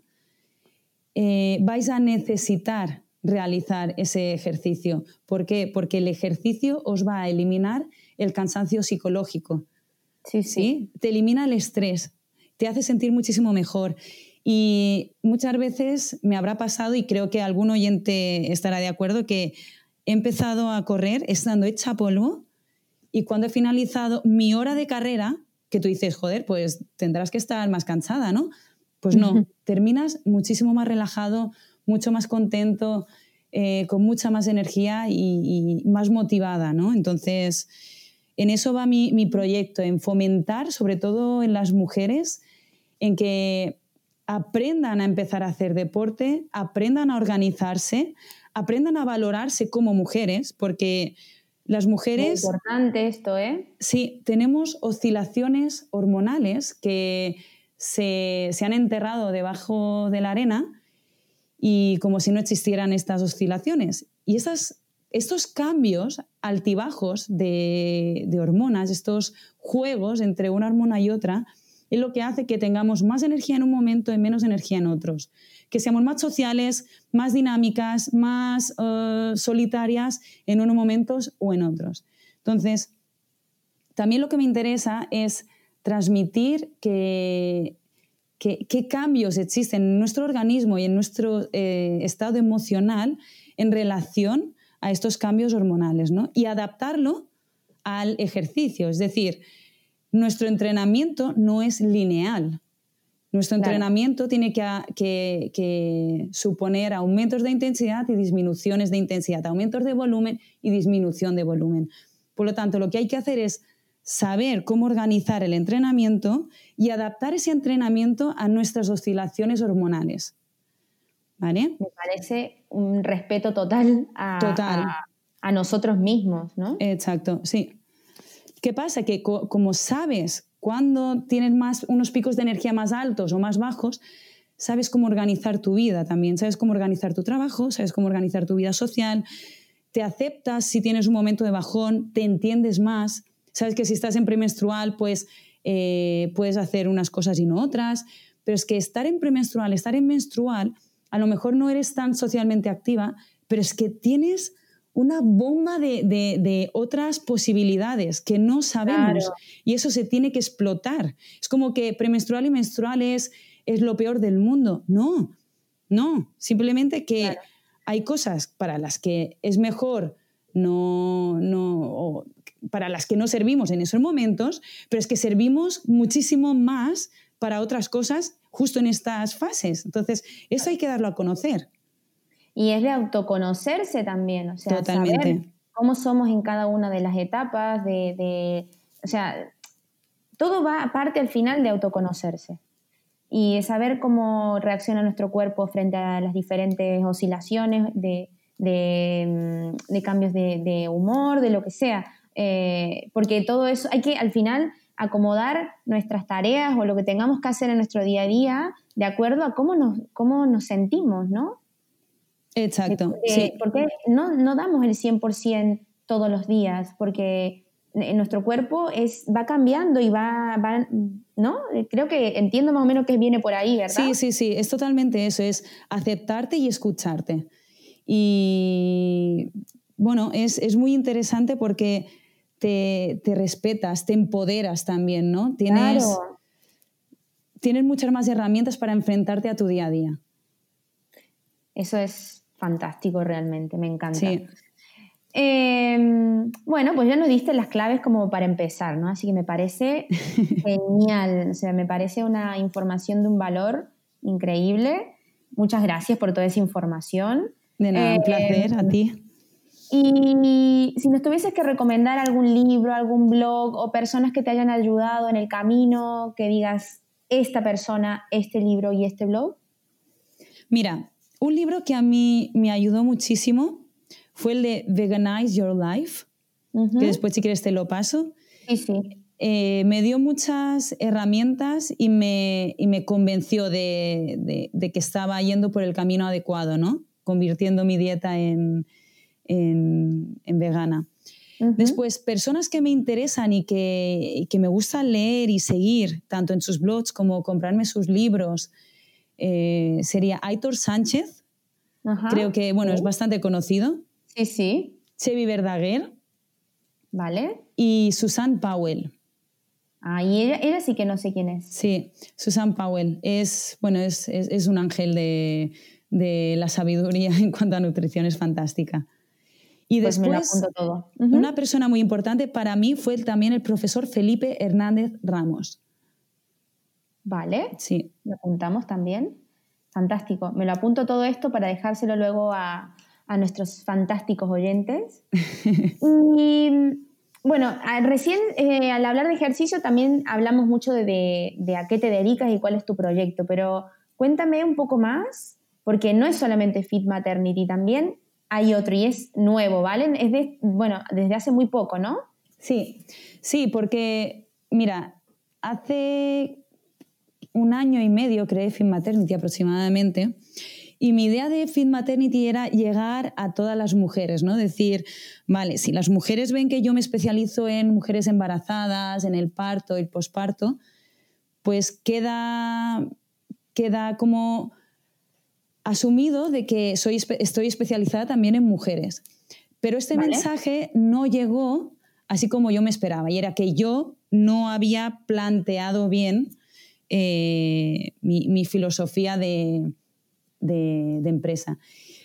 eh, vais a necesitar realizar ese ejercicio. ¿Por qué? Porque el ejercicio os va a eliminar el cansancio psicológico. Sí, sí. Te elimina el estrés, te hace sentir muchísimo mejor. Y muchas veces me habrá pasado, y creo que algún oyente estará de acuerdo, que he empezado a correr estando hecha polvo y cuando he finalizado mi hora de carrera, que tú dices, joder, pues tendrás que estar más cansada, ¿no? Pues no, terminas muchísimo más relajado, mucho más contento, eh, con mucha más energía y, más motivada, ¿no? Entonces, en eso va mi, mi proyecto, en fomentar, sobre todo en las mujeres, en que aprendan a empezar a hacer deporte, aprendan a organizarse, aprendan a valorarse como mujeres, porque las mujeres... Muy importante esto, ¿eh? Sí, tenemos oscilaciones hormonales que se, han enterrado debajo de la arena y como si no existieran estas oscilaciones. Y estos cambios altibajos de, de hormonas, estos juegos entre una hormona y otra, es lo que hace que tengamos más energía en un momento y menos energía en otros. Que seamos más sociales, más dinámicas, más eh, solitarias en unos momentos o en otros. Entonces, también lo que me interesa es transmitir que, qué cambios existen en nuestro organismo y en nuestro eh, estado emocional en relación a estos cambios hormonales ¿no? y adaptarlo al ejercicio. Es decir, nuestro entrenamiento no es lineal. Nuestro entrenamiento tiene que, suponer aumentos de intensidad y disminuciones de intensidad, aumentos de volumen y disminución de volumen. Por lo tanto, lo que hay que hacer es saber cómo organizar el entrenamiento y adaptar ese entrenamiento a nuestras oscilaciones hormonales. ¿Vale? Me parece un respeto total a, a nosotros mismos, ¿no? Exacto, sí. ¿Qué pasa? Que como sabes cuándo tienes más, unos picos de energía más altos o más bajos, sabes cómo organizar tu vida también, sabes cómo organizar tu trabajo, sabes cómo organizar tu vida social, te aceptas si tienes un momento de bajón, te entiendes más, sabes que si estás en premenstrual, pues eh, puedes hacer unas cosas y no otras, pero es que estar en premenstrual, estar en menstrual, a lo mejor no eres tan socialmente activa, pero es que tienes una bomba de, otras posibilidades que no sabemos y eso se tiene que explotar. Es como que premenstrual y menstrual es, lo peor del mundo. No, no, simplemente que hay cosas para las que es mejor no, no, para las que no servimos en esos momentos, pero es que servimos muchísimo más para otras cosas justo en estas fases. Entonces, eso hay que darlo a conocer. Y es de autoconocerse también, o sea, saber cómo somos en cada una de las etapas, de, o sea, todo va aparte al final de autoconocerse y saber cómo reacciona nuestro cuerpo frente a las diferentes oscilaciones de, mm, cambios de, humor, de lo que sea. Eh, porque todo eso hay que al final acomodar nuestras tareas o lo que tengamos que hacer en nuestro día a día de acuerdo a cómo nos, cómo nos sentimos, ¿no? Exacto. Porque, sí. porque no, no, damos el 100% todos los días, porque nuestro cuerpo es, va cambiando y va, va, ¿no? Creo que entiendo más o menos que viene por ahí, ¿verdad? Sí, sí, sí, es totalmente eso, es aceptarte y escucharte. Y bueno, es, es muy interesante porque te, te, respetas, te empoderas también, ¿no? Tienes, claro. tienes muchas más herramientas para enfrentarte a tu día a día. Eso es fantástico realmente, me encanta. Em, bueno, pues ya nos diste las claves como para empezar, ¿no? Así que me parece genial, o sea, me parece una información de un valor increíble. Muchas gracias por toda esa información. De nada, un placer a ti. Y si nos tuvieses que recomendar algún libro, algún blog o personas que te hayan ayudado en el camino, que digas esta persona, este libro y este blog. Mira, un libro que a mí me ayudó muchísimo fue el de Veganize Your Life, que después si quieres te lo paso. Sí, sí. Eh, me dio muchas herramientas y me, y me convenció de, de, que estaba yendo por el camino adecuado, ¿no? Convirtiendo mi dieta en, en, en vegana. Después, personas que me interesan y que, y que, me gusta leer y seguir, tanto en sus blogs como comprarme sus libros, eh, sería Aitor Sánchez. Creo que, bueno, es bastante conocido. Sí, sí. Chevi Verdaguer. Vale. Y Susan Powell. Ah, y ella, sí que no sé quién es. Sí, Susan Powell. Es, bueno, es, es, un ángel de, de, la sabiduría en cuanto a nutrición, es fantástica. Y pues después, todo. una persona muy importante para mí fue también el profesor Felipe Hernández Ramos. Vale. Sí. Lo apuntamos también. Fantástico. Me lo apunto todo esto para dejárselo luego a, nuestros fantásticos oyentes. y bueno, recién eh, al hablar de ejercicio también hablamos mucho de, de, a qué te dedicas y cuál es tu proyecto, pero cuéntame un poco más, porque no es solamente Fit Maternity, también hay otro y es nuevo, ¿vale? Es de, bueno, desde hace muy poco, ¿no? Sí, sí, porque mira, hace un año y medio creé Fit Maternity aproximadamente. Y mi idea de Fit Maternity era llegar a todas las mujeres, ¿no? Decir, vale, si las mujeres ven que yo me especializo en mujeres embarazadas, en el parto, el posparto, pues queda, queda como asumido de que soy, estoy especializada también en mujeres. Pero este mensaje no llegó así como yo me esperaba, y era que yo no había planteado bien eh, mi, filosofía de, empresa.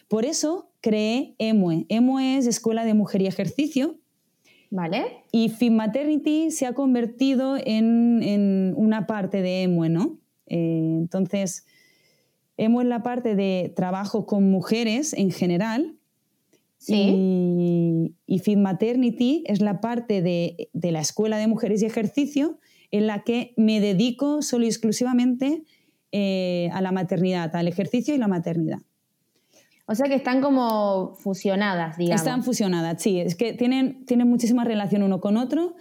Por eso creé EMUE. EMUE es Escuela de Mujer y Ejercicio. Vale. Y Fit Maternity se ha convertido en, una parte de EMUE, ¿no? Eh, entonces, EMUE es la parte de trabajo con mujeres en general. Sí. Y, Fit Maternity es la parte de, de la Escuela de Mujeres y Ejercicio en la que me dedico solo y exclusivamente eh, a la maternidad, al ejercicio y la maternidad. O sea que están como fusionadas, digamos. Están fusionadas, sí. Es que tienen, tienen muchísima relación uno con otro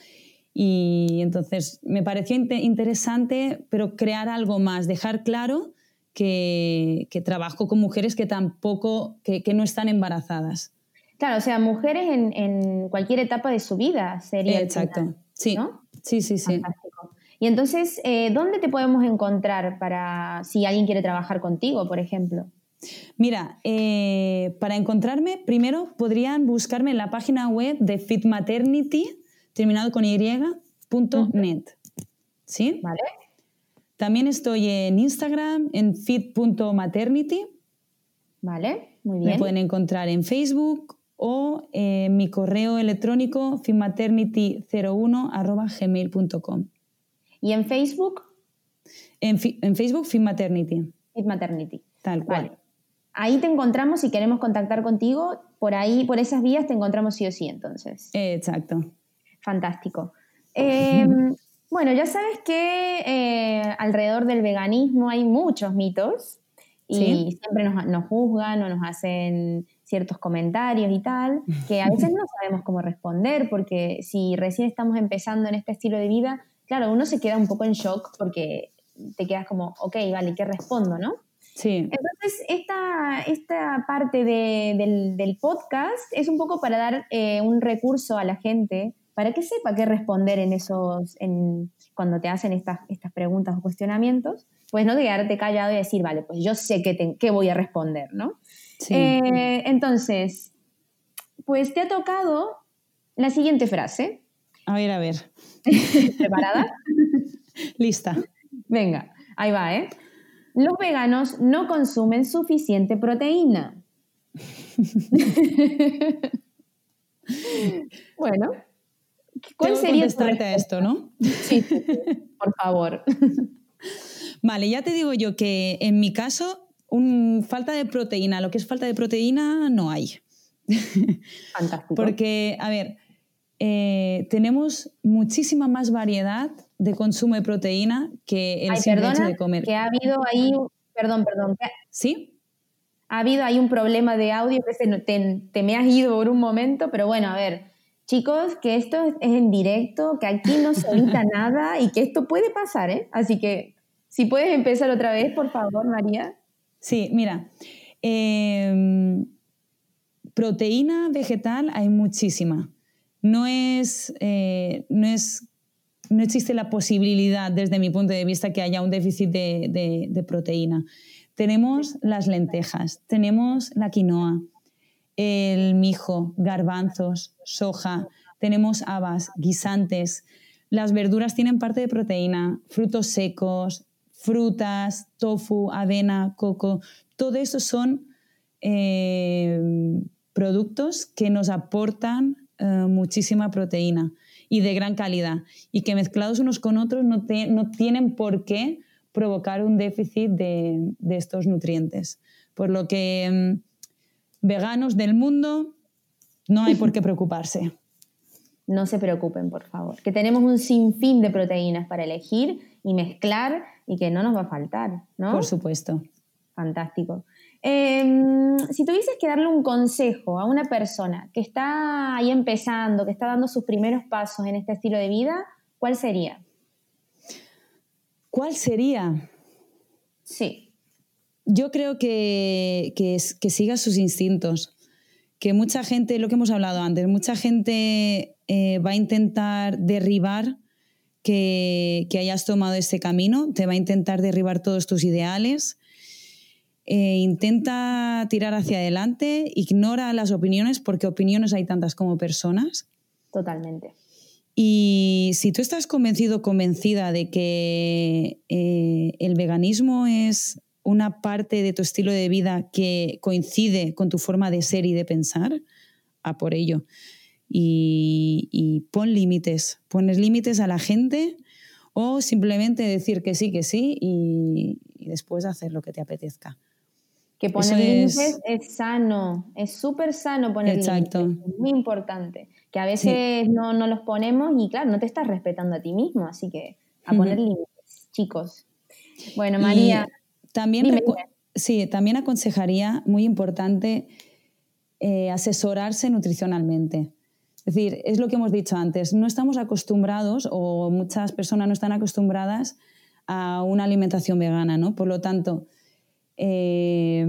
y entonces me pareció interesante, pero crear algo más, dejar claro que, trabajo con mujeres que tampoco, que, no están embarazadas. Claro, o sea, mujeres en, cualquier etapa de su vida sería. Exacto, sí. ¿no? Sí, sí, sí. Y entonces, eh, ¿dónde te podemos encontrar para si alguien quiere trabajar contigo, por ejemplo? Mira, eh, para encontrarme, primero podrían buscarme en la página web de Fit Maternity, terminado con y.net. ¿Sí? Vale. También estoy en Instagram, en fit.maternity. Vale, muy bien. Me pueden encontrar en Facebook o en mi correo electrónico fitmaternity01 ¿Y en Facebook? En, en Facebook, Fitmaternity. Fitmaternity. Tal cual. Ahí te encontramos si queremos contactar contigo. Por ahí, por esas vías te encontramos sí o sí, entonces. Exacto. Fantástico. Em, bueno, ya sabes que eh, alrededor del veganismo hay muchos mitos y siempre nos, nos, juzgan o nos hacen ciertos comentarios y tal, que a veces no sabemos cómo responder, porque si recién estamos empezando en este estilo de vida, claro, uno se queda un poco en shock porque te quedas como, ok, vale, ¿qué respondo, no? Sí. Entonces, esta, esta parte del, del, podcast es un poco para dar eh, un recurso a la gente para que sepa qué responder en esos, en, cuando te hacen estas, estas preguntas o cuestionamientos, pues no quedarte callado y decir, vale, pues yo sé qué, qué voy a responder, ¿no? Sí. Eh, entonces, pues te ha tocado la siguiente frase. A ver, a ver. ¿Preparada? Lista. Venga, ahí va, ¿eh? Los veganos no consumen suficiente proteína. bueno, ¿cuál sería contestarte a esto, no? Sí, por favor. Vale, ya te digo yo que en mi caso, un, falta de proteína, lo que es falta de proteína no hay. Fantástico. Porque, a ver, eh, tenemos muchísima más variedad de consumo de proteína que el simple hecho de comer. Que ha habido ahí, perdón, perdón. ¿Sí? Ha habido ahí un problema de audio que se, te, te, me has ido por un momento, pero bueno, a ver, chicos, que esto es en directo, que aquí no se evita nada y que esto puede pasar, ¿eh? Así que si puedes empezar otra vez, por favor, María. Sí, mira, em, proteína vegetal hay muchísima. No es, eh, no es no existe la posibilidad, desde mi punto de vista, que haya un déficit de, proteína. Tenemos las lentejas, tenemos la quinoa, el mijo, garbanzos, soja, tenemos habas, guisantes. Las verduras tienen parte de proteína, frutos secos, frutas, tofu, avena, coco. Todo eso son eh, productos que nos aportan eh, muchísima proteína y de gran calidad y que mezclados unos con otros no, no tienen por qué provocar un déficit de, de estos nutrientes. Por lo que mm, veganos del mundo no hay por qué preocuparse. No se preocupen, por favor, que tenemos un sinfín de proteínas para elegir y mezclar y que no nos va a faltar, ¿no? Por supuesto. Fantástico. Em, si tuvieses que darle un consejo a una persona que está ahí empezando, que está dando sus primeros pasos en este estilo de vida, ¿cuál sería? ¿Cuál sería? Sí. Yo creo que, que, que siga sus instintos. Que mucha gente, lo que hemos hablado antes, mucha gente eh, va a intentar derribar que, que hayas tomado este camino, te va a intentar derribar todos tus ideales eh, intenta tirar hacia adelante, ignora las opiniones, porque opiniones hay tantas como personas. Totalmente. Y si tú estás convencido o convencida de que eh, el veganismo es una parte de tu estilo de vida que coincide con tu forma de ser y de pensar, a por ello. Y, pon límites, pones límites a la gente o simplemente decir que sí, que sí y después hacer lo que te apetezca. Que poner límites es... sano, es súper sano poner límites, es muy importante. Que a veces no, no, los ponemos y claro, no te estás respetando a ti mismo, así que a poner límites, chicos. Bueno, María. también, sí, también aconsejaría, muy importante, eh, asesorarse nutricionalmente. Es decir, es lo que hemos dicho antes, no estamos acostumbrados o muchas personas no están acostumbradas a una alimentación vegana, ¿no? Por lo tanto, eh,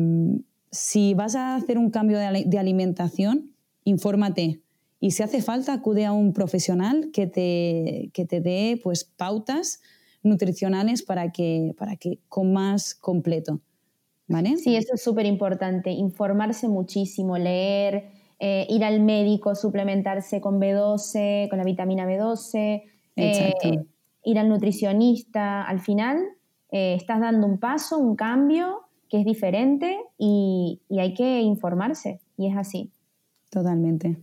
si vas a hacer un cambio de, alimentación, infórmate. Y si hace falta, acude a un profesional que te, que te dé pues, pautas nutricionales para que, para que comas completo. ¿Vale? Sí, eso es súper importante, informarse muchísimo, leer, eh, ir al médico, suplementarse con B12, con la vitamina B12, eh, ir al nutricionista. Al final eh, estás dando un paso, un cambio que es diferente y hay que informarse y es así. Totalmente.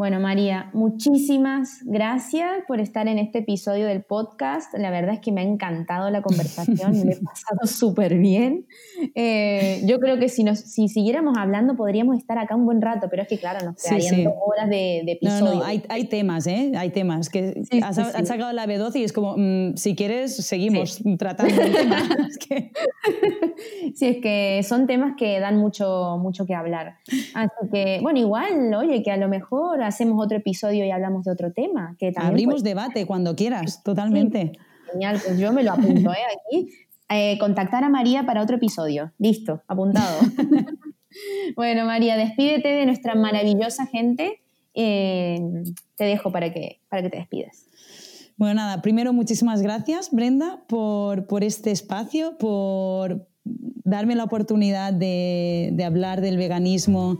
Bueno, María, muchísimas gracias por estar en este episodio del podcast. La verdad es que me ha encantado la conversación, me he pasado súper bien. Eh, yo creo que si, nos, si siguiéramos hablando podríamos estar acá un buen rato, pero es que claro, nos quedarían dos horas de, episodio. No, no, hay, hay, temas, ¿eh? Hay temas. que has, sacado la B12 y es como, mm, si quieres, seguimos tratando temas. sí, es que son temas que dan mucho, mucho que hablar. Así que, bueno, igual, oye, que a lo mejor hacemos otro episodio y hablamos de otro tema. Que Abrimos debate cuando quieras, totalmente. genial, pues yo me lo apunto ¿eh? aquí. Eh, contactar a María para otro episodio. Listo, apuntado. bueno, María, despídete de nuestra maravillosa gente. Eh, te dejo para que, para que te despidas. Bueno, nada, primero muchísimas gracias, Brenda, por, por este espacio, por darme la oportunidad de, de hablar del veganismo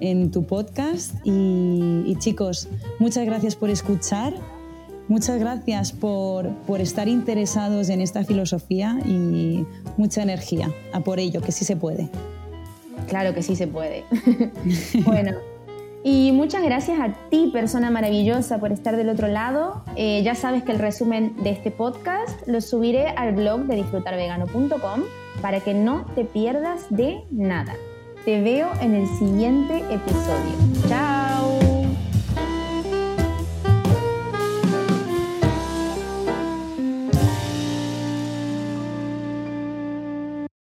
en tu podcast. Y, chicos, muchas gracias por escuchar, muchas gracias por, por, estar interesados en esta filosofía y mucha energía a por ello, que sí se puede. Claro que sí se puede. bueno. Y muchas gracias a ti, persona maravillosa, por estar del otro lado. Eh, ya sabes que el resumen de este podcast lo subiré al blog de disfrutarvegano.com para que no te pierdas de nada. Te veo en el siguiente episodio. ¡Chao!